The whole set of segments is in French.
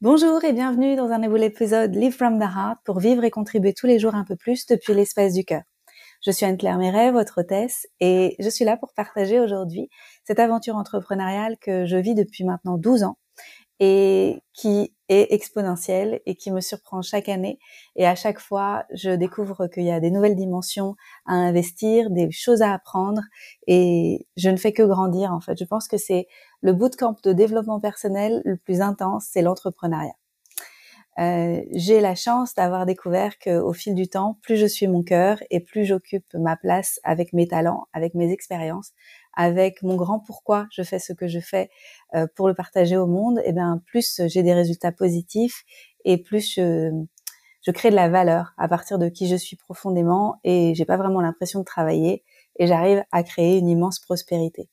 Bonjour et bienvenue dans un nouvel épisode Live from the Heart pour vivre et contribuer tous les jours un peu plus depuis l'espace du cœur. Je suis Anne-Claire Méret, votre hôtesse, et je suis là pour partager aujourd'hui cette aventure entrepreneuriale que je vis depuis maintenant 12 ans et qui est exponentielle et qui me surprend chaque année. Et à chaque fois, je découvre qu'il y a des nouvelles dimensions à investir, des choses à apprendre et je ne fais que grandir en fait. Je pense que c'est le bootcamp de développement personnel le plus intense, c'est l'entrepreneuriat. Euh, j'ai la chance d'avoir découvert qu'au fil du temps, plus je suis mon cœur et plus j'occupe ma place avec mes talents, avec mes expériences, avec mon grand pourquoi je fais ce que je fais euh, pour le partager au monde, et eh bien plus j'ai des résultats positifs et plus je, je crée de la valeur à partir de qui je suis profondément et j'ai pas vraiment l'impression de travailler et j'arrive à créer une immense prospérité.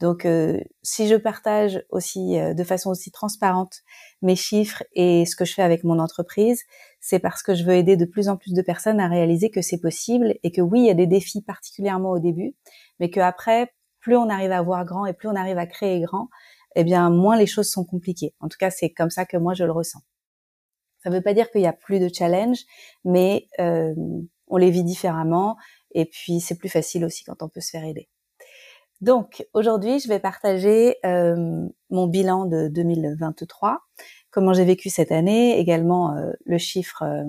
Donc, euh, si je partage aussi euh, de façon aussi transparente mes chiffres et ce que je fais avec mon entreprise, c'est parce que je veux aider de plus en plus de personnes à réaliser que c'est possible et que oui, il y a des défis particulièrement au début, mais qu'après, plus on arrive à voir grand et plus on arrive à créer grand, eh bien, moins les choses sont compliquées. En tout cas, c'est comme ça que moi je le ressens. Ça ne veut pas dire qu'il y a plus de challenges, mais euh, on les vit différemment et puis c'est plus facile aussi quand on peut se faire aider. Donc aujourd'hui, je vais partager euh, mon bilan de 2023, comment j'ai vécu cette année, également euh, le chiffre, euh,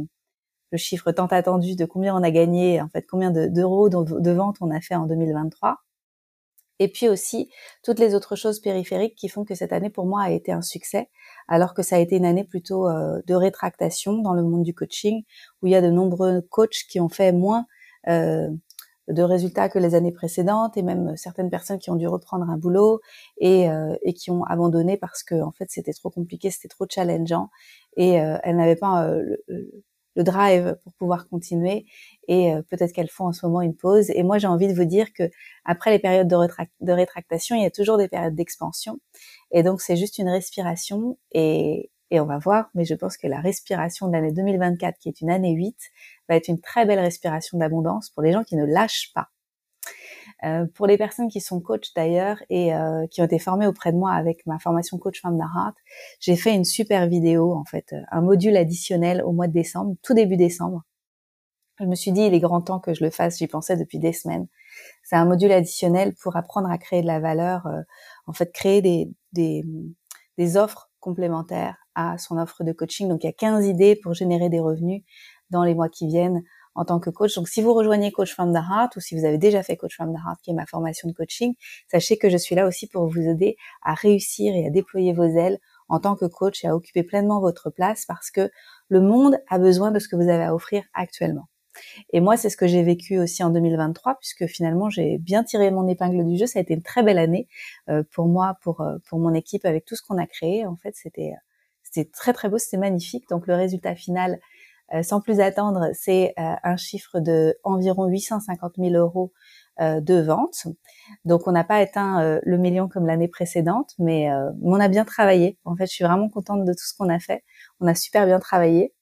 le chiffre tant attendu de combien on a gagné, en fait combien d'euros de, de vente on a fait en 2023, et puis aussi toutes les autres choses périphériques qui font que cette année pour moi a été un succès, alors que ça a été une année plutôt de rétractation dans le monde du coaching, où il y a de nombreux coachs qui ont fait moins euh, de résultats que les années précédentes et même certaines personnes qui ont dû reprendre un boulot et, euh, qui ont abandonné parce que en fait c'était trop compliqué, c'était trop challengeant. Et euh, elles n'avaient pas euh, le, le, drive pour pouvoir continuer et peut-être qu'elles font en ce moment une pause. Et moi j'ai envie de vous dire que après les périodes de, de rétractation il y a toujours des périodes d'expansion. Et donc c'est juste une respiration et, et on va voir, mais je pense que la respiration de l'année 2024, qui est une année 8, va être une très belle respiration d'abondance pour les gens qui ne lâchent pas. Euh, pour les personnes qui sont coach d'ailleurs et euh, qui ont été formées auprès de moi avec ma formation coach femme d'art, j'ai fait une super vidéo en fait, un module additionnel au mois de décembre, tout début décembre. Je me suis dit il est grand temps que je le fasse, j'y pensais depuis des semaines. C'est un module additionnel pour apprendre à créer de la valeur, euh, en fait créer des, des, des offres complémentaires à son offre de coaching. Donc il y a 15 idées pour générer des revenus dans les mois qui viennent en tant que coach. Donc si vous rejoignez Coach from the Heart ou si vous avez déjà fait Coach from the Heart, qui est ma formation de coaching, sachez que je suis là aussi pour vous aider à réussir et à déployer vos ailes en tant que coach et à occuper pleinement votre place parce que le monde a besoin de ce que vous avez à offrir actuellement. Et moi, c'est ce que j'ai vécu aussi en 2023, puisque finalement, j'ai bien tiré mon épingle du jeu. Ça a été une très belle année euh, pour moi, pour euh, pour mon équipe, avec tout ce qu'on a créé. En fait, c'était c'était très très beau, c'était magnifique. Donc le résultat final, sans plus attendre, c'est un chiffre de environ 850 000 euros de vente. Donc on n'a pas atteint le million comme l'année précédente, mais on a bien travaillé. En fait, je suis vraiment contente de tout ce qu'on a fait. On a super bien travaillé.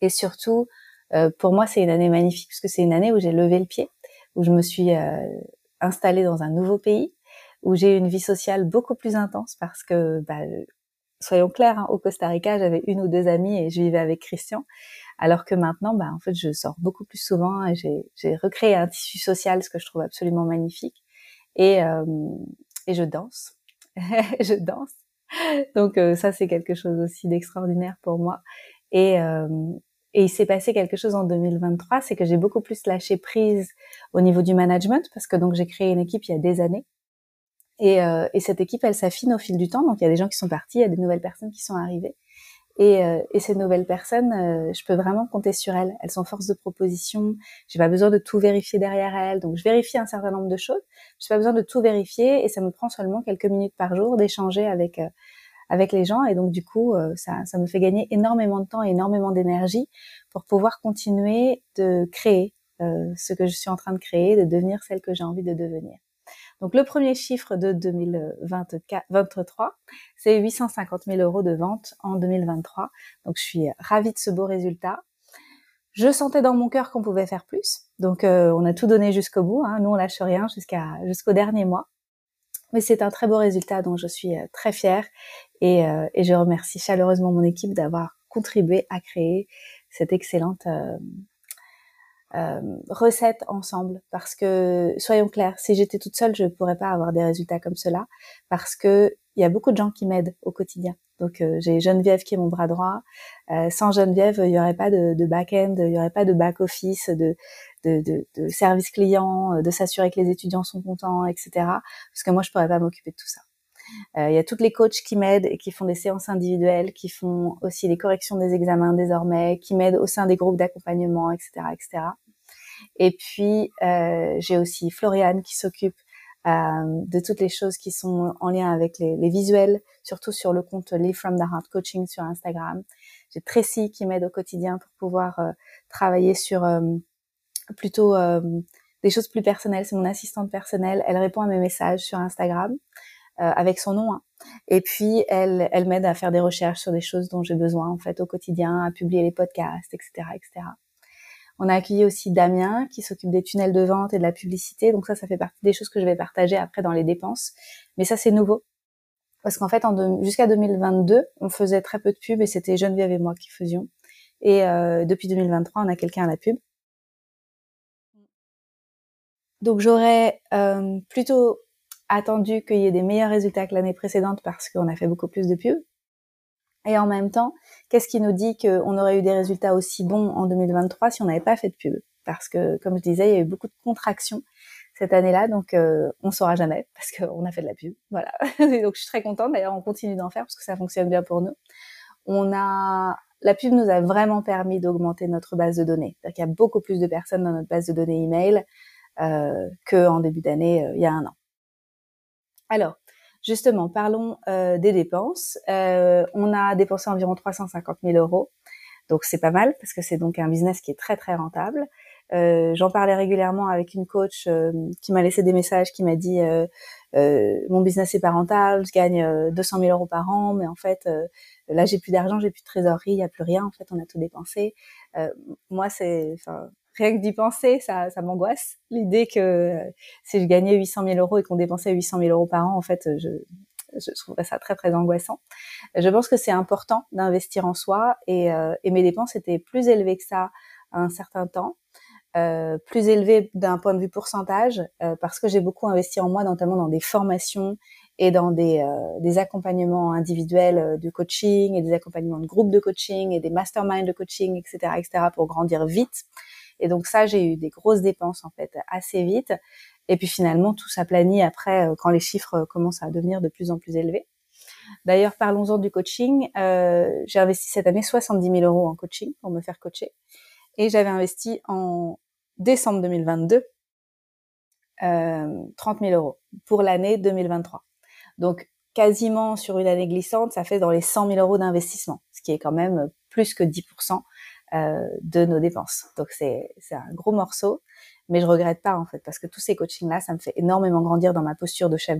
Et surtout, euh, pour moi, c'est une année magnifique puisque c'est une année où j'ai levé le pied, où je me suis euh, installée dans un nouveau pays, où j'ai une vie sociale beaucoup plus intense parce que, bah, soyons clairs, hein, au Costa Rica, j'avais une ou deux amies et je vivais avec Christian, alors que maintenant, bah, en fait, je sors beaucoup plus souvent et j'ai recréé un tissu social, ce que je trouve absolument magnifique, et, euh, et je danse, je danse. Donc ça, c'est quelque chose aussi d'extraordinaire pour moi. Et, et il s'est passé quelque chose en 2023, c'est que j'ai beaucoup plus lâché prise au niveau du management parce que donc j'ai créé une équipe il y a des années. Et, euh, et cette équipe, elle s'affine au fil du temps. Donc il y a des gens qui sont partis, il y a des nouvelles personnes qui sont arrivées. Et, euh, et ces nouvelles personnes, euh, je peux vraiment compter sur elles. Elles sont force de proposition. J'ai pas besoin de tout vérifier derrière elles. Donc je vérifie un certain nombre de choses. J'ai pas besoin de tout vérifier et ça me prend seulement quelques minutes par jour d'échanger avec euh, avec les gens. Et donc, du coup, euh, ça, ça me fait gagner énormément de temps et énormément d'énergie pour pouvoir continuer de créer euh, ce que je suis en train de créer, de devenir celle que j'ai envie de devenir. Donc, le premier chiffre de 2023, c'est 850 000 euros de vente en 2023. Donc, je suis ravie de ce beau résultat. Je sentais dans mon cœur qu'on pouvait faire plus. Donc, euh, on a tout donné jusqu'au bout. Hein. Nous, on lâche rien jusqu'au dernier mois. Mais c'est un très beau résultat dont je suis très fière et, et je remercie chaleureusement mon équipe d'avoir contribué à créer cette excellente euh, recettes ensemble parce que soyons clairs, si j'étais toute seule, je ne pourrais pas avoir des résultats comme cela parce que il y a beaucoup de gens qui m'aident au quotidien. Donc euh, j'ai Geneviève qui est mon bras droit. Euh, sans Geneviève, il n'y aurait pas de, de back-end, il n'y aurait pas de back-office, de, de, de, de, service client, euh, de s'assurer que les étudiants sont contents, etc. Parce que moi, je pourrais pas m'occuper de tout ça. Euh, il y a toutes les coachs qui m'aident et qui font des séances individuelles, qui font aussi les corrections des examens désormais, qui m'aident au sein des groupes d'accompagnement, etc., etc. Et puis euh, j'ai aussi Floriane qui s'occupe euh, de toutes les choses qui sont en lien avec les, visuels, surtout sur le compte Live from the Heart Coaching sur Instagram. J'ai Tracy qui m'aide au quotidien pour pouvoir travailler sur plutôt des choses plus personnelles. C'est mon assistante personnelle. Elle répond à mes messages sur Instagram. Euh, avec son nom. Hein. Et puis elle, elle m'aide à faire des recherches sur des choses dont j'ai besoin en fait au quotidien, à publier les podcasts, etc., etc. On a accueilli aussi Damien qui s'occupe des tunnels de vente et de la publicité. Donc ça, ça fait partie des choses que je vais partager après dans les dépenses. Mais ça, c'est nouveau. Parce qu'en fait, en jusqu'à 2022, on faisait très peu de pub et c'était Geneviève et moi qui faisions. Et euh, depuis 2023, on a quelqu'un à la pub. Donc j'aurais euh, plutôt attendu qu'il y ait des meilleurs résultats que l'année précédente parce qu'on a fait beaucoup plus de pubs. Et en même temps, qu'est-ce qui nous dit qu'on aurait eu des résultats aussi bons en 2023 si on n'avait pas fait de pub Parce que, comme je disais, il y a eu beaucoup de contractions cette année-là, donc euh, on saura jamais parce qu'on a fait de la pub. Voilà. donc je suis très contente. D'ailleurs, on continue d'en faire parce que ça fonctionne bien pour nous. On a la pub nous a vraiment permis d'augmenter notre base de données. Il y a beaucoup plus de personnes dans notre base de données email euh, qu'en début d'année euh, il y a un an. Alors, justement, parlons euh, des dépenses. Euh, on a dépensé environ 350 000 euros. Donc c'est pas mal parce que c'est donc un business qui est très très rentable. Euh, J'en parlais régulièrement avec une coach qui m'a laissé des messages, qui m'a dit mon business est pas rentable, je gagne 200 000 euros par an, mais en fait là j'ai plus d'argent, j'ai plus de trésorerie, il y a plus rien. En fait on a tout dépensé. moi c'est, rien que d'y penser, ça, ça m'angoisse. L'idée que euh, si je gagnais 800 000 euros et qu'on dépensait 800 000 euros par an, en fait, je, je trouverais ça très très angoissant. Je pense que c'est important d'investir en soi et, euh, et, mes dépenses étaient plus élevées que ça à un certain temps, euh, plus élevées d'un point de vue pourcentage euh, parce que j'ai beaucoup investi en moi, notamment dans des formations et dans des, euh, des accompagnements individuels de coaching et des accompagnements de groupes de coaching et des masterminds de coaching, etc., etc., pour grandir vite. Et donc ça, j'ai eu des grosses dépenses en fait assez vite. Et puis finalement, tout s'aplanit après euh, quand les chiffres euh, commencent à devenir de plus en plus élevés. D'ailleurs, parlons-en du coaching. Euh, j'ai investi cette année 70 000 euros en coaching pour me faire coacher. Et j'avais investi en décembre 2022 euh, 30 000 euros pour l'année 2023. Donc, quasiment sur une année glissante, ça fait dans les 100 000 euros d'investissement, ce qui est quand même plus que 10% euh, de nos dépenses. Donc c'est un gros morceau, mais je regrette pas en fait parce que tous ces coachings là, ça me fait énormément grandir dans ma posture de chef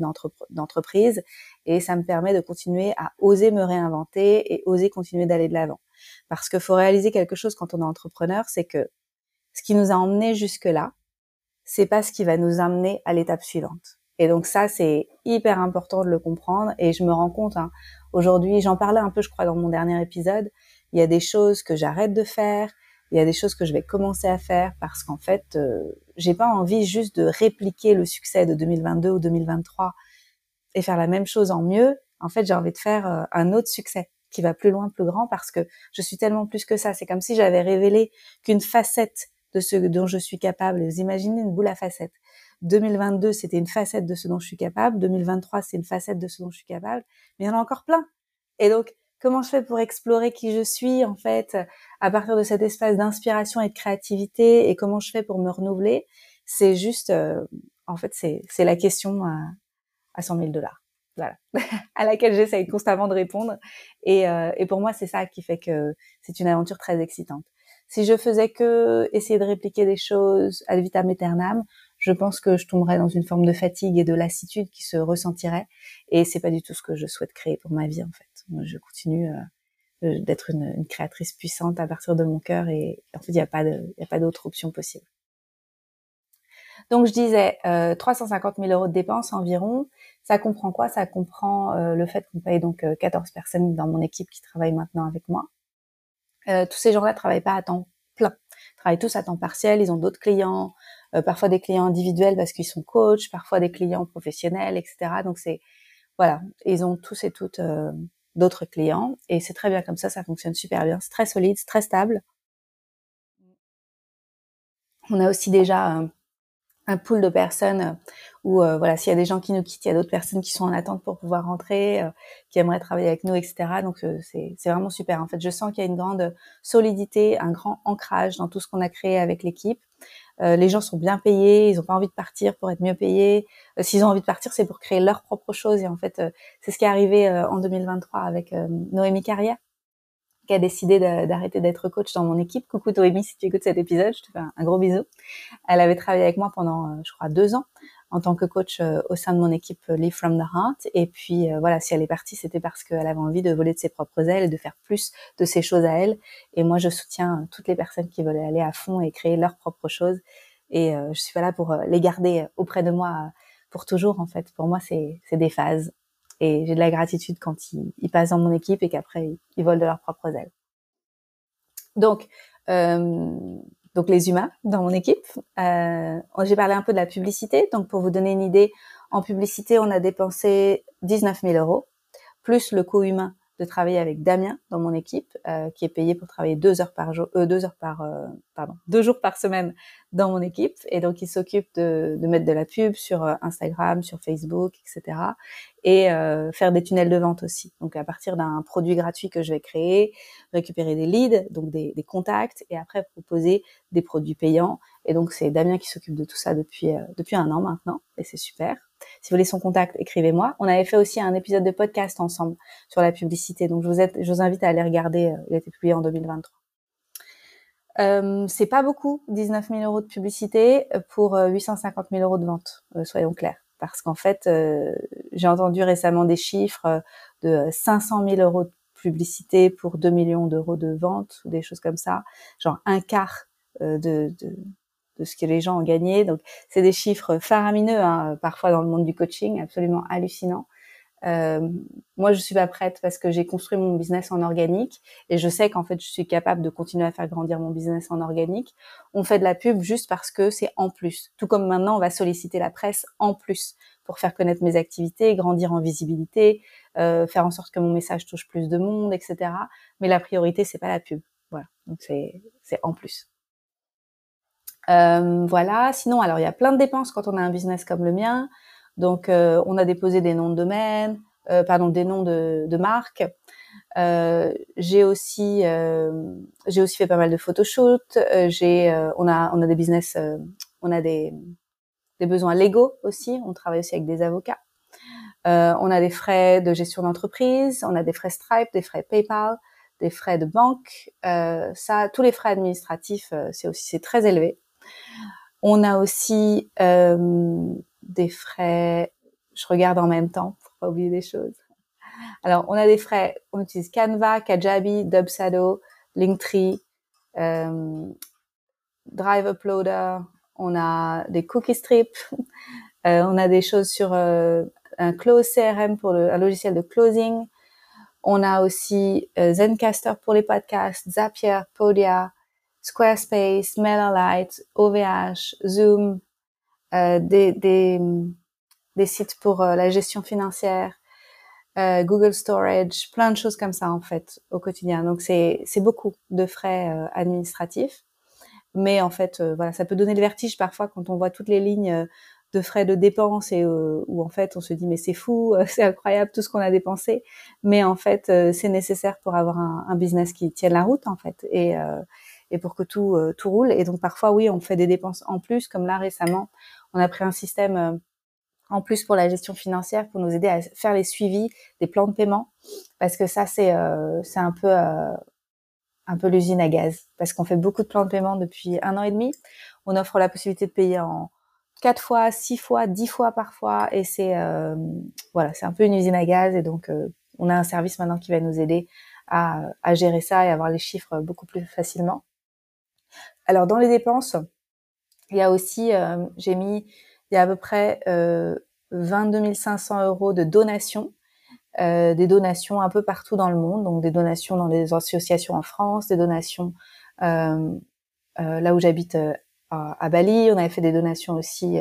d'entreprise et ça me permet de continuer à oser me réinventer et oser continuer d'aller de l'avant. Parce qu'il faut réaliser quelque chose quand on est entrepreneur, c'est que ce qui nous a emmené jusque là, c'est pas ce qui va nous amener à l'étape suivante. Et donc ça, c'est hyper important de le comprendre. Et je me rends compte, hein, aujourd'hui, j'en parlais un peu, je crois, dans mon dernier épisode, il y a des choses que j'arrête de faire, il y a des choses que je vais commencer à faire parce qu'en fait, euh, j'ai pas envie juste de répliquer le succès de 2022 ou 2023 et faire la même chose en mieux. En fait, j'ai envie de faire euh, un autre succès qui va plus loin, plus grand parce que je suis tellement plus que ça. C'est comme si j'avais révélé qu'une facette de ce dont je suis capable. Vous imaginez une boule à facettes. 2022, c'était une facette de ce dont je suis capable. 2023, c'est une facette de ce dont je suis capable. Mais il y en a encore plein. Et donc, comment je fais pour explorer qui je suis en fait à partir de cet espace d'inspiration et de créativité et comment je fais pour me renouveler? C'est juste euh, en fait c'est la question à, à 100 000 dollars. Voilà. À laquelle j'essaye constamment de répondre. Et, euh, et pour moi c'est ça qui fait que c'est une aventure très excitante. Si je faisais que essayer de répliquer des choses ad vitam aeternam je pense que je tomberais dans une forme de fatigue et de lassitude qui se ressentirait et c'est pas du tout ce que je souhaite créer pour ma vie en fait je continue euh, d'être une, créatrice puissante à partir de mon cœur et en fait il n'y a pas d'autre option possible. Donc je disais euh, 350 000 euros de dépenses environ. Ça comprend quoi? Ça comprend euh, le fait qu'on paye donc 14 personnes dans mon équipe qui travaillent maintenant avec moi. tous ces gens-là travaillent pas à temps plein, ils travaillent tous à temps partiel. Ils ont d'autres clients, parfois des clients individuels parce qu'ils sont coachs, parfois des clients professionnels, etc. Donc c'est voilà, ils ont tous et toutes d'autres clients et c'est très bien comme ça, ça fonctionne super bien, c'est très solide, c'est très stable. On a aussi déjà un, pool de personnes où euh, voilà, s'il y a des gens qui nous quittent, il y a d'autres personnes qui sont en attente pour pouvoir rentrer, euh, qui aimeraient travailler avec nous, etc. Donc euh, c'est vraiment super. En fait, je sens qu'il y a une grande solidité, un grand ancrage dans tout ce qu'on a créé avec l'équipe. Les gens sont bien payés, ils n'ont pas envie de partir pour être mieux payés. S'ils ont envie de partir, c'est pour créer leur propre chose. Et en fait, c'est ce qui est arrivé en 2023 avec Noémie Carrière qui a décidé d'arrêter d'être coach dans mon équipe. Coucou Noémie, si tu écoutes cet épisode, je te fais un, gros bisou. Elle avait travaillé avec moi pendant, euh, je crois, deux ans en tant que coach euh, au sein de mon équipe euh, Live from the Heart. Et puis voilà, si elle est partie, c'était parce qu'elle avait envie de voler de ses propres ailes et de faire plus de ses choses à elle. Et moi, je soutiens toutes les personnes qui veulent aller à fond et créer leurs propres choses. Et je suis là pour les garder auprès de moi pour toujours. En fait, pour moi, c'est des phases et j'ai de la gratitude quand ils, ils, passent dans mon équipe et qu'après ils, volent de leurs propres ailes. Donc, euh, donc les humains dans mon équipe. Euh, j'ai parlé un peu de la publicité. Donc pour vous donner une idée, en publicité, on a dépensé 19 000 euros plus le coût humain de travailler avec Damien dans mon équipe, euh, qui est payé pour travailler deux heures par jour, euh, deux heures par, euh, pardon, deux jours par semaine dans mon équipe, et donc il s'occupe de, de, mettre de la pub sur euh, Instagram, sur Facebook, etc., et euh, faire des tunnels de vente aussi. Donc à partir d'un produit gratuit que je vais créer, récupérer des leads, donc des, des contacts, et après proposer des produits payants. Et donc c'est Damien qui s'occupe de tout ça depuis depuis un an maintenant, et c'est super. Si vous voulez son contact, écrivez-moi. On avait fait aussi un épisode de podcast ensemble sur la publicité, donc je vous, invite à aller regarder. Euh, il a été publié en 2023. Euh, c'est pas beaucoup, 19 000 euros de publicité pour 850 euh, 000 euros de vente, euh, soyons clairs. Parce qu'en fait, j'ai entendu récemment des chiffres de 500 000 euros de publicité pour 2 millions d'euros de vente ou des choses comme ça, genre un quart de, de ce que les gens ont gagné. Donc, c'est des chiffres faramineux, hein, parfois dans le monde du coaching, absolument hallucinants. Euh, moi, je suis pas prête parce que j'ai construit mon business en organique et je sais qu'en fait, je suis capable de continuer à faire grandir mon business en organique. On fait de la pub juste parce que c'est en plus. Tout comme maintenant, on va solliciter la presse en plus pour faire connaître mes activités, grandir en visibilité, euh, faire en sorte que mon message touche plus de monde, etc. Mais la priorité, c'est pas la pub. Voilà. Donc c'est en plus. Euh, voilà. Sinon, alors il y a plein de dépenses quand on a un business comme le mien. Donc, euh, on a déposé des noms de domaine, euh, pardon, des noms de, de marques. Euh, j'ai aussi, j'ai aussi fait pas mal de photoshoots. j'ai, on a, on a des business, on a des, des besoins légaux aussi. On travaille aussi avec des avocats. on a des frais de gestion d'entreprise, on a des frais Stripe, des frais PayPal, des frais de banque. ça, tous les frais administratifs, c'est aussi c'est très élevé. On a aussi euh, des frais, je regarde en même temps pour pas oublier des choses. Alors, on a des frais, on utilise Canva, Kajabi, Dubsado, Linktree, euh, Drive Uploader, on a des cookie strips, euh, on a des choses sur euh, un close CRM pour le, un logiciel de closing. On a aussi Zencaster pour les podcasts, Zapier, Podia, Squarespace, MailerLite, OVH, Zoom, euh, des, sites pour euh, la gestion financière, euh, Google Storage, plein de choses comme ça en fait au quotidien. Donc c'est beaucoup de frais administratifs, mais en fait voilà ça peut donner le vertige parfois quand on voit toutes les lignes de frais de dépenses et où en fait on se dit mais c'est fou, c'est incroyable tout ce qu'on a dépensé, mais en fait c'est nécessaire pour avoir un, un, business qui tienne la route en fait. Et et pour que tout euh, tout roule. Et donc parfois oui, on fait des dépenses en plus, comme là récemment, on a pris un système euh, en plus pour la gestion financière pour nous aider à faire les suivis des plans de paiement, parce que ça c'est euh, c'est un peu un peu l'usine à gaz, parce qu'on fait beaucoup de plans de paiement depuis un an et demi. On offre la possibilité de payer en quatre fois, six fois, dix fois parfois, et c'est voilà, c'est un peu une usine à gaz, et donc on a un service maintenant qui va nous aider à, à gérer ça et avoir les chiffres beaucoup plus facilement. Alors dans les dépenses, Il y a aussi, j'ai mis, il y a à peu près 22 500 euros de donations euh, des donations un peu partout dans le monde, donc des donations dans des associations en France, des donations euh, euh, là où j'habite à, Bali, on avait fait des donations aussi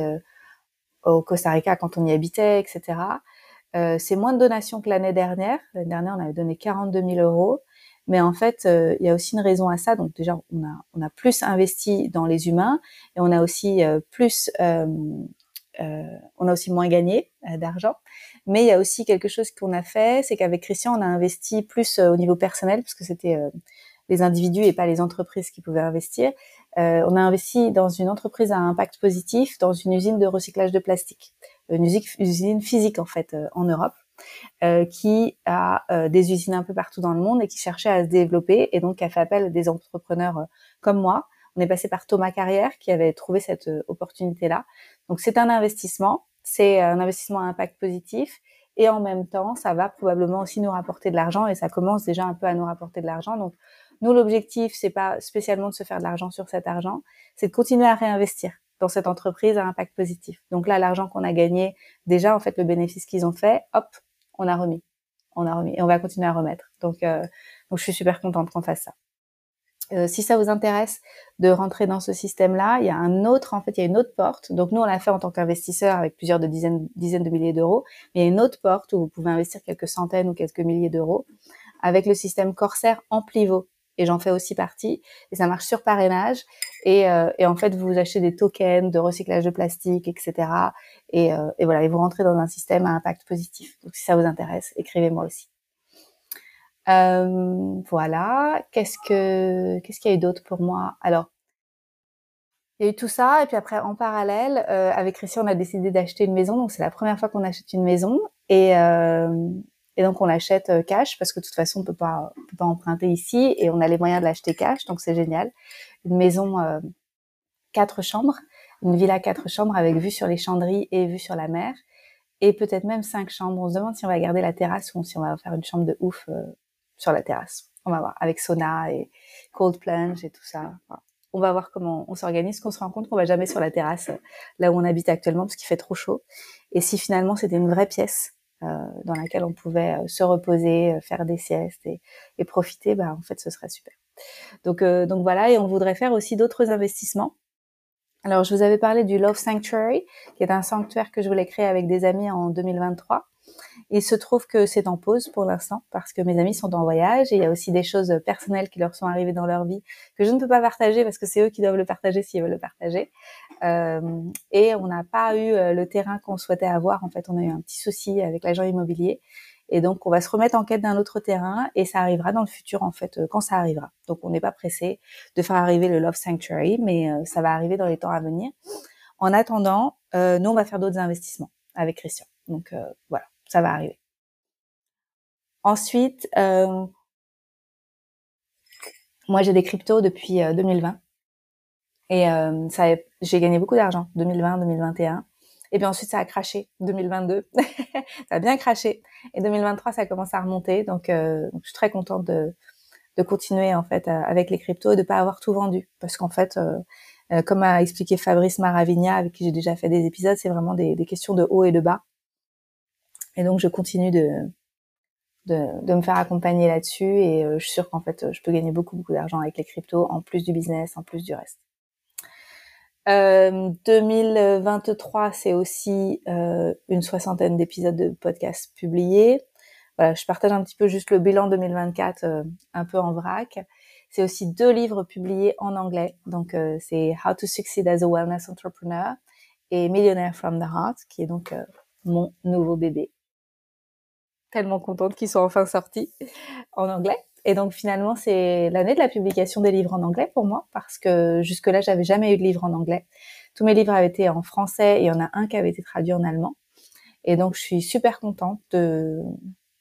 au Costa Rica quand on y habitait, etc. c'est moins de donations que l'année dernière. L'année dernière, on avait donné 42 000 euros. Mais en fait, il y a aussi une raison à ça. Donc déjà, on a, on a plus investi dans les humains et on a aussi plus, on a aussi moins gagné d'argent. Mais il y a aussi quelque chose qu'on a fait, c'est qu'avec Christian, on a investi plus euh, au niveau personnel, parce que c'était euh, les individus et pas les entreprises qui pouvaient investir. Euh, on a investi dans une entreprise à impact positif, dans une usine de recyclage de plastique, une usine physique en fait en Europe, qui a des usines un peu partout dans le monde et qui cherchait à se développer et donc a fait appel à des entrepreneurs comme moi. On est passé par Thomas Carrière qui avait trouvé cette opportunité-là. Donc c'est un investissement c'est un investissement à impact positif et en même temps, ça va probablement aussi nous rapporter de l'argent et ça commence déjà un peu à nous rapporter de l'argent. Donc, nous, l'objectif, c'est pas spécialement de se faire de l'argent sur cet argent, c'est de continuer à réinvestir dans cette entreprise à impact positif. Donc là, l'argent qu'on a gagné, déjà, en fait, le bénéfice qu'ils ont fait, hop, on a remis. On a remis et on va continuer à remettre. Donc, euh, je suis super contente qu'on fasse ça. Euh, si ça vous intéresse de rentrer dans ce système-là, il y a un autre, en fait, il y a une autre porte. Donc nous, on l'a fait en tant qu'investisseur avec plusieurs dizaines, dizaines de milliers d'euros. Mais il y a une autre porte où vous pouvez investir quelques centaines ou quelques milliers d'euros avec le système Corsair Amplivo. Et j'en fais aussi partie. Et ça marche sur parrainage. Et, euh, et, en fait, vous achetez des tokens de recyclage de plastique, etc. Et, euh, et voilà, et vous rentrez dans un système à impact positif. Donc si ça vous intéresse, écrivez-moi aussi. Euh, voilà. Qu'est-ce que qu'est-ce qu'il y a eu d'autre pour moi? Alors, il y a eu tout ça, et puis après, en parallèle, euh, avec Christian, on a décidé d'acheter une maison. Donc, c'est la première fois qu'on achète une maison, et euh, et donc on l'achète euh, cash parce que de toute façon, on peut pas on peut pas emprunter ici, et on a les moyens de l'acheter cash, donc c'est génial. Une maison euh, quatre chambres, une villa quatre chambres avec vue sur les chandries et vue sur la mer, et peut-être même cinq chambres. On se demande si on va garder la terrasse ou si on va faire une chambre de ouf euh, sur la terrasse. On va voir avec sauna et cold plunge et tout ça. on va voir comment on s'organise, qu'on se rend compte qu'on va jamais sur la terrasse là où on habite actuellement parce qu'il fait trop chaud. Et si finalement c'était une vraie pièce euh, dans laquelle on pouvait euh, se reposer, euh, faire des siestes et, et profiter, bah en fait ce serait super. Donc donc voilà et on voudrait faire aussi d'autres investissements. Alors je vous avais parlé du Love Sanctuary, qui est un sanctuaire que je voulais créer avec des amis en 2023. Il se trouve que c'est en pause pour l'instant parce que mes amis sont en voyage et il y a aussi des choses personnelles qui leur sont arrivées dans leur vie que je ne peux pas partager parce que c'est eux qui doivent le partager s'ils veulent le partager. Euh, et on n'a pas eu euh, le terrain qu'on souhaitait avoir. En fait, on a eu un petit souci avec l'agent immobilier. Et donc, on va se remettre en quête d'un autre terrain et ça arrivera dans le futur, en fait, euh, quand ça arrivera. Donc, on n'est pas pressé de faire arriver le Love Sanctuary, mais ça va arriver dans les temps à venir. En attendant, nous, on va faire d'autres investissements avec Christian. Donc, voilà ça va arriver. Ensuite, euh, moi j'ai des cryptos depuis 2020 euh, et euh, ça, j'ai gagné beaucoup d'argent 2020, 2021. Et puis ensuite ça a craché 2022, ça a bien craché. Et 2023 ça commence à remonter, donc, je suis très contente de, continuer en fait avec les cryptos et de pas avoir tout vendu, parce qu'en fait, comme a expliqué Fabrice Maravigna avec qui j'ai déjà fait des épisodes, c'est vraiment des, questions de haut et de bas. Et donc, je continue de, de, de me faire accompagner là-dessus et euh, je suis sûre qu'en fait, je peux gagner beaucoup, beaucoup d'argent avec les cryptos, en plus du business, en plus du reste. Euh, 2023, c'est aussi euh, une soixantaine d'épisodes de podcasts publiés. Voilà, je partage un petit peu juste le bilan 2024, euh, un peu en vrac. C'est aussi deux livres publiés en anglais. Donc, euh, c'est How to Succeed as a Wellness Entrepreneur et Millionaire from the Heart, qui est donc mon nouveau bébé tellement contente qu'ils soient enfin sortis en anglais. Et donc finalement, c'est l'année de la publication des livres en anglais pour moi, parce que jusque-là, j'avais jamais eu de livre en anglais. Tous mes livres avaient été en français et il y en a un qui avait été traduit en allemand. Et donc, je suis super contente de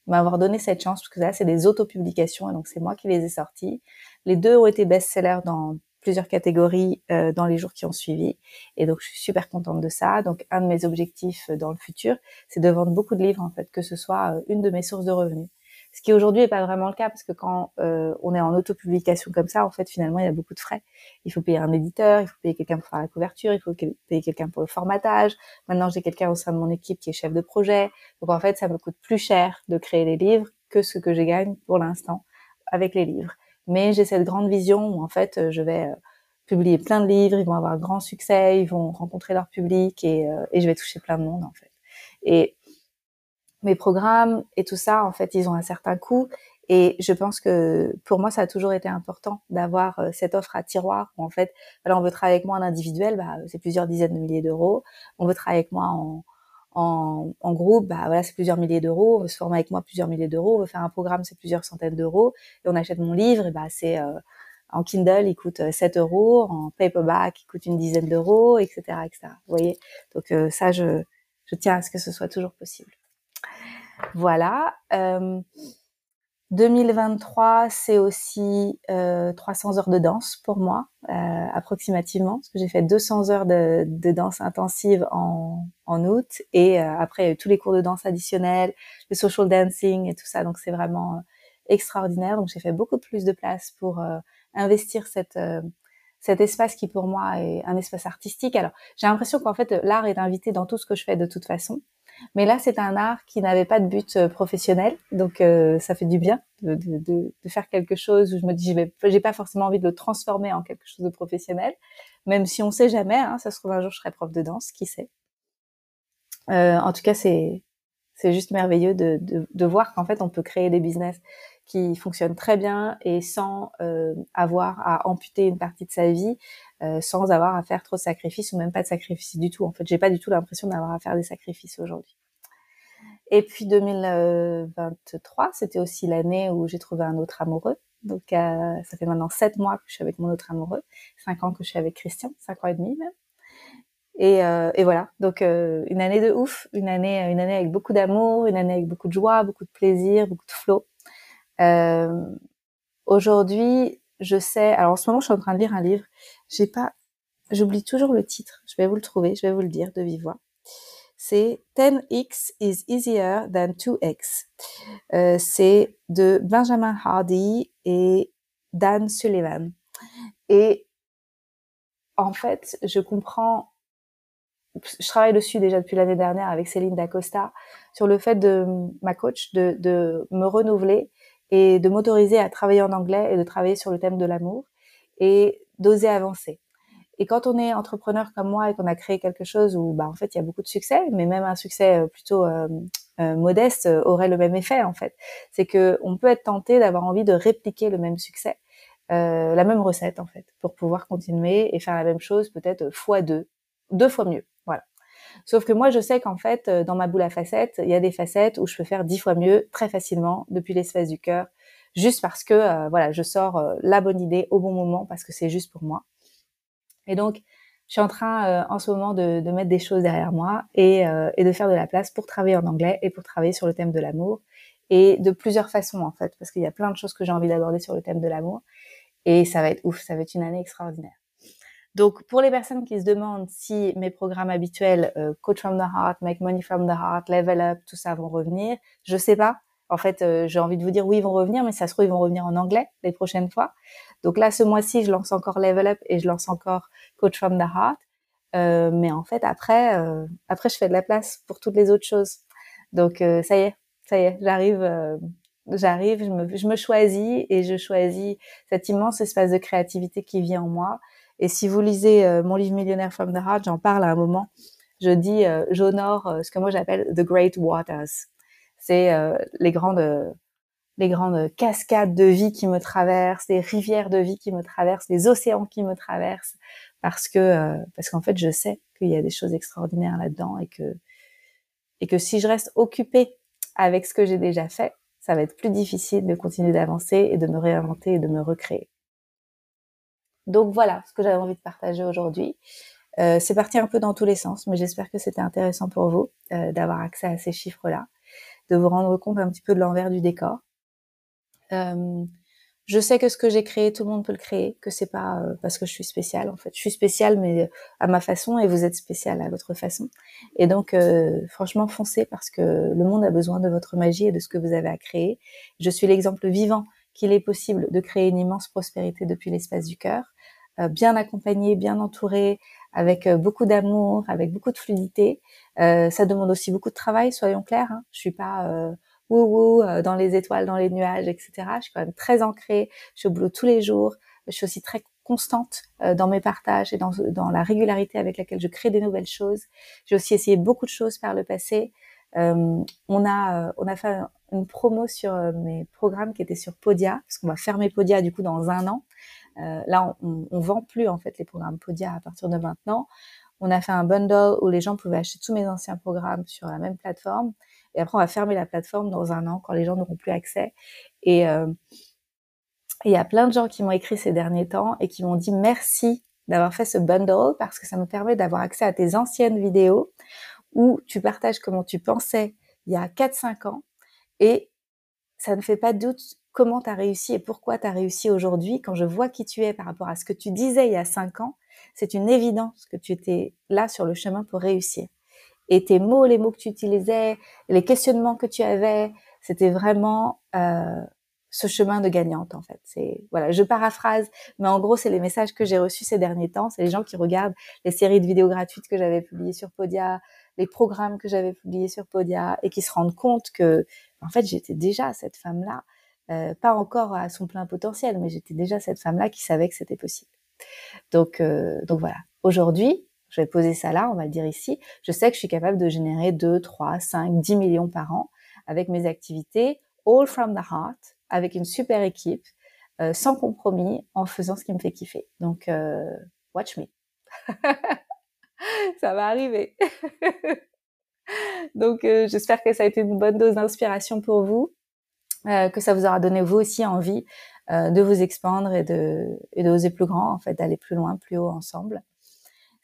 m'avoir donné cette chance, parce que là, c'est des autopublications, et donc c'est moi qui les ai sortis. Les deux ont été best-sellers dans plusieurs catégories euh, dans les jours qui ont suivi. Et donc, je suis super contente de ça. Donc, un de mes objectifs euh, dans le futur, c'est de vendre beaucoup de livres, en fait, que ce soit euh, une de mes sources de revenus. Ce qui aujourd'hui n'est pas vraiment le cas parce que quand euh, on est en autopublication comme ça, en fait, finalement, il y a beaucoup de frais. Il faut payer un éditeur, il faut payer quelqu'un pour faire la couverture, il faut payer quelqu'un pour le formatage. Maintenant, j'ai quelqu'un au sein de mon équipe qui est chef de projet. Donc, en fait, ça me coûte plus cher de créer les livres que ce que je gagne pour l'instant avec les livres. Mais j'ai cette grande vision où, en fait, je vais euh, publier plein de livres, ils vont avoir grand succès, ils vont rencontrer leur public et, euh, et je vais toucher plein de monde, en fait. Et mes programmes et tout ça, en fait, ils ont un certain coût. Et je pense que pour moi, ça a toujours été important d'avoir euh, cette offre à tiroir où en fait, voilà, on veut travailler avec moi en individuel, bah, c'est plusieurs dizaines de milliers d'euros. On veut travailler avec moi en, en, en groupe, bah voilà, c'est plusieurs milliers d'euros. On veut se former avec moi plusieurs milliers d'euros. On veut faire un programme, c'est plusieurs centaines d'euros. Et on achète mon livre, bah c'est euh, en Kindle, il coûte 7 euros, en paperback, il coûte une dizaine d'euros, etc., etc. Vous voyez? Donc euh, ça, je, je tiens à ce que ce soit toujours possible. Voilà. Euh, 2023, c'est aussi euh, 300 heures de danse pour moi, euh, approximativement, parce que j'ai fait 200 heures de, de danse intensive en, en août, et euh, après tous les cours de danse additionnels, le social dancing et tout ça, donc c'est vraiment euh, extraordinaire. Donc j'ai fait beaucoup plus de place pour euh, investir cette cet espace qui pour moi est un espace artistique. Alors j'ai l'impression qu'en fait l'art est invité dans tout ce que je fais de toute façon. Mais là, c'est un art qui n'avait pas de but euh, professionnel, donc euh, ça fait du bien de, faire quelque chose où je me dis, j'ai pas forcément envie de le transformer en quelque chose de professionnel, même si on sait jamais. Hein, ça se trouve un jour je serai prof de danse, qui sait. Euh, en tout cas, c'est juste merveilleux de, voir qu'en fait on peut créer des business qui fonctionnent très bien et sans avoir à amputer une partie de sa vie, euh, sans avoir à faire trop de sacrifices ou même pas de sacrifices du tout. En fait, j'ai pas du tout l'impression d'avoir à faire des sacrifices aujourd'hui. Et puis 2023, c'était aussi l'année où j'ai trouvé un autre amoureux. Donc euh, ça fait maintenant sept mois que je suis avec mon autre amoureux, cinq ans que je suis avec Christian, cinq ans et demi même. Et, euh, voilà, donc une année de ouf, une année, une année avec beaucoup d'amour, une année avec beaucoup de joie, beaucoup de plaisir, beaucoup de flow. Aujourd'hui, je sais. Alors en ce moment, je suis en train de lire un livre. J'ai pas, j'oublie toujours le titre. Je vais vous le trouver. Je vais vous le dire de vive voix. C'est 10x is easier than 2x. Euh, c'est de Benjamin Hardy et Dan Sullivan. Et en fait, je comprends je travaille dessus déjà depuis l'année dernière avec Céline Dacosta sur le fait de ma coach de, de me renouveler et de m'autoriser à travailler en anglais et de travailler sur le thème de l'amour et d'oser avancer. Et quand on est entrepreneur comme moi et qu'on a créé quelque chose où, bah, en fait, il y a beaucoup de succès, mais même un succès euh, plutôt euh, euh, modeste aurait le même effet, en fait. C'est que on peut être tenté d'avoir envie de répliquer le même succès, la même recette, en fait, pour pouvoir continuer et faire la même chose peut-être fois deux, deux fois mieux. Sauf que moi, je sais qu'en fait, dans ma boule à facettes, il y a des facettes où je peux faire dix fois mieux très facilement depuis l'espace du cœur, juste parce que euh, voilà, je sors euh, la bonne idée au bon moment parce que c'est juste pour moi. Et donc, je suis en train en ce moment de, de, mettre des choses derrière moi et, et, de faire de la place pour travailler en anglais et pour travailler sur le thème de l'amour et de plusieurs façons en fait, parce qu'il y a plein de choses que j'ai envie d'aborder sur le thème de l'amour et ça va être ouf, ça va être une année extraordinaire. Donc, pour les personnes qui se demandent si mes programmes habituels, euh, Coach from the Heart, Make Money from the Heart, Level Up, tout ça vont revenir, je sais pas. En fait, euh, j'ai envie de vous dire oui, ils vont revenir, mais ça se trouve, ils vont revenir en anglais les prochaines fois. Donc là, ce mois-ci, je lance encore Level Up et je lance encore Coach from the Heart. Euh, mais en fait, après, euh, après, je fais de la place pour toutes les autres choses. Donc, ça y est, ça y est, j'arrive j'arrive, je me, je me choisis et je choisis cet immense espace de créativité qui vit en moi et si vous lisez mon livre Millionnaire from the Heart, j'en parle à un moment. Je dis, j'honore ce que moi j'appelle the great waters. C'est les grandes, les grandes cascades de vie qui me traversent, les rivières de vie qui me traversent, les océans qui me traversent, parce que, parce qu'en fait, je sais qu'il y a des choses extraordinaires là-dedans et que, et que si je reste occupée avec ce que j'ai déjà fait, ça va être plus difficile de continuer d'avancer et de me réinventer et de me recréer. Donc voilà ce que j'avais envie de partager aujourd'hui. Euh, c'est parti un peu dans tous les sens, mais j'espère que c'était intéressant pour vous euh, d'avoir accès à ces chiffres-là, de vous rendre compte un petit peu de l'envers du décor. Euh, je sais que ce que j'ai créé, tout le monde peut le créer, que c'est pas euh, parce que je suis spéciale en fait. Je suis spéciale mais à ma façon et vous êtes spéciale à votre façon. Et donc euh, franchement foncez parce que le monde a besoin de votre magie et de ce que vous avez à créer. Je suis l'exemple vivant qu'il est possible de créer une immense prospérité depuis l'espace du cœur, euh, bien accompagné, bien entouré, avec beaucoup d'amour, avec beaucoup de fluidité. ça demande aussi beaucoup de travail, soyons clairs. Hein. Je suis pas wouhou euh, dans les étoiles, dans les nuages, etc. Je suis quand même très ancrée. Je suis au boulot tous les jours. Je suis aussi très constante euh, dans mes partages et dans, la régularité avec laquelle je crée des nouvelles choses. J'ai aussi essayé beaucoup de choses par le passé. Euh, on a on a fait une promo sur mes programmes qui étaient sur Podia parce qu'on va fermer Podia du coup dans un an. Là, on, on, vend plus en fait les programmes Podia à partir de maintenant. On a fait un bundle où les gens pouvaient acheter tous mes anciens programmes sur la même plateforme et après, on va fermer la plateforme dans un an quand les gens n'auront plus accès. Et euh, il y a plein de gens qui m'ont écrit ces derniers temps et qui m'ont dit merci d'avoir fait ce bundle parce que ça me permet d'avoir accès à tes anciennes vidéos où tu partages comment tu pensais il y a 4-5 ans et ça ne fait pas de doute comment tu as réussi et pourquoi tu as réussi aujourd'hui. Quand je vois qui tu es par rapport à ce que tu disais il y a 5 ans, c'est une évidence que tu étais là sur le chemin pour réussir et tes mots, les mots que tu utilisais, les questionnements que tu avais, c'était vraiment euh, ce chemin de gagnante en fait. C'est voilà, je paraphrase, mais en gros c'est les messages que j'ai reçus ces derniers temps. C'est les gens qui regardent les séries de vidéos gratuites que j'avais publiées sur Podia, les programmes que j'avais publiés sur Podia, et qui se rendent compte que en fait j'étais déjà cette femme-là, euh, pas encore à son plein potentiel, mais j'étais déjà cette femme-là qui savait que c'était possible. Donc euh, donc voilà. Aujourd'hui, je vais poser ça là, on va le dire ici, je sais que je suis capable de générer 2, 3, 5, 10 millions par an avec mes activités, all from the heart, avec une super équipe, euh, sans compromis, en faisant ce qui me fait kiffer. Donc, euh, watch me. ça va arriver. Donc, euh, j'espère que ça a été une bonne dose d'inspiration pour vous, que ça vous aura donné vous aussi envie de vous expandre et de, et d'oser plus grand, en fait, d'aller plus loin, plus haut ensemble.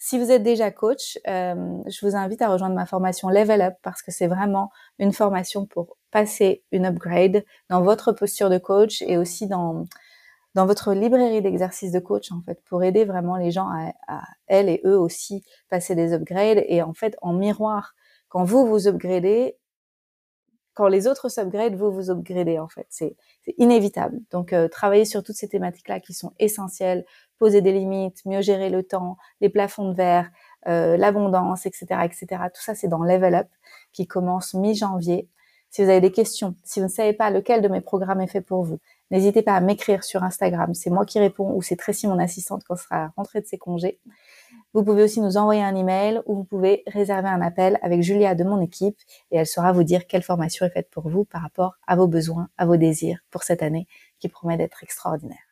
Si vous êtes déjà coach, euh, je vous invite à rejoindre ma formation Level Up parce que c'est vraiment une formation pour passer une upgrade dans votre posture de coach et aussi dans dans votre librairie d'exercices de coach en fait pour aider vraiment les gens à, à, elles et eux aussi passer des upgrades et en fait en miroir quand vous vous upgradez les autres s'upgradent, vous vous upgradez en fait. C'est inévitable. Donc euh, travailler sur toutes ces thématiques-là qui sont essentielles, poser des limites, mieux gérer le temps, les plafonds de verre, euh, l'abondance, etc., etc. Tout ça, c'est dans Level Up qui commence mi-janvier. Si vous avez des questions, si vous ne savez pas lequel de mes programmes est fait pour vous, n'hésitez pas à m'écrire sur Instagram. C'est moi qui réponds ou c'est Tracy, mon assistante, quand sera rentrée de ses congés. Vous pouvez aussi nous envoyer un email ou vous pouvez réserver un appel avec Julia de mon équipe et elle saura vous dire quelle formation est faite pour vous par rapport à vos besoins, à vos désirs pour cette année qui promet d'être extraordinaire.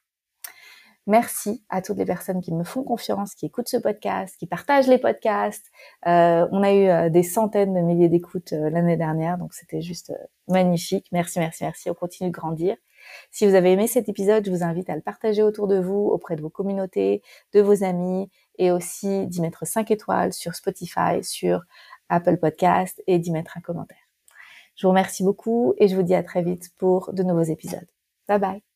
Merci à toutes les personnes qui me font confiance, qui écoutent ce podcast, qui partagent les podcasts. Euh, on a eu euh, des centaines de milliers d'écoutes euh, l'année dernière, donc c'était juste magnifique. Merci, merci, merci. On continue de grandir. Si vous avez aimé cet épisode, je vous invite à le partager autour de vous, auprès de vos communautés, de vos amis, et aussi d'y mettre 5 étoiles sur Spotify, sur Apple Podcast et d'y mettre un commentaire. Je vous remercie beaucoup et je vous dis à très vite pour de nouveaux épisodes. Bye bye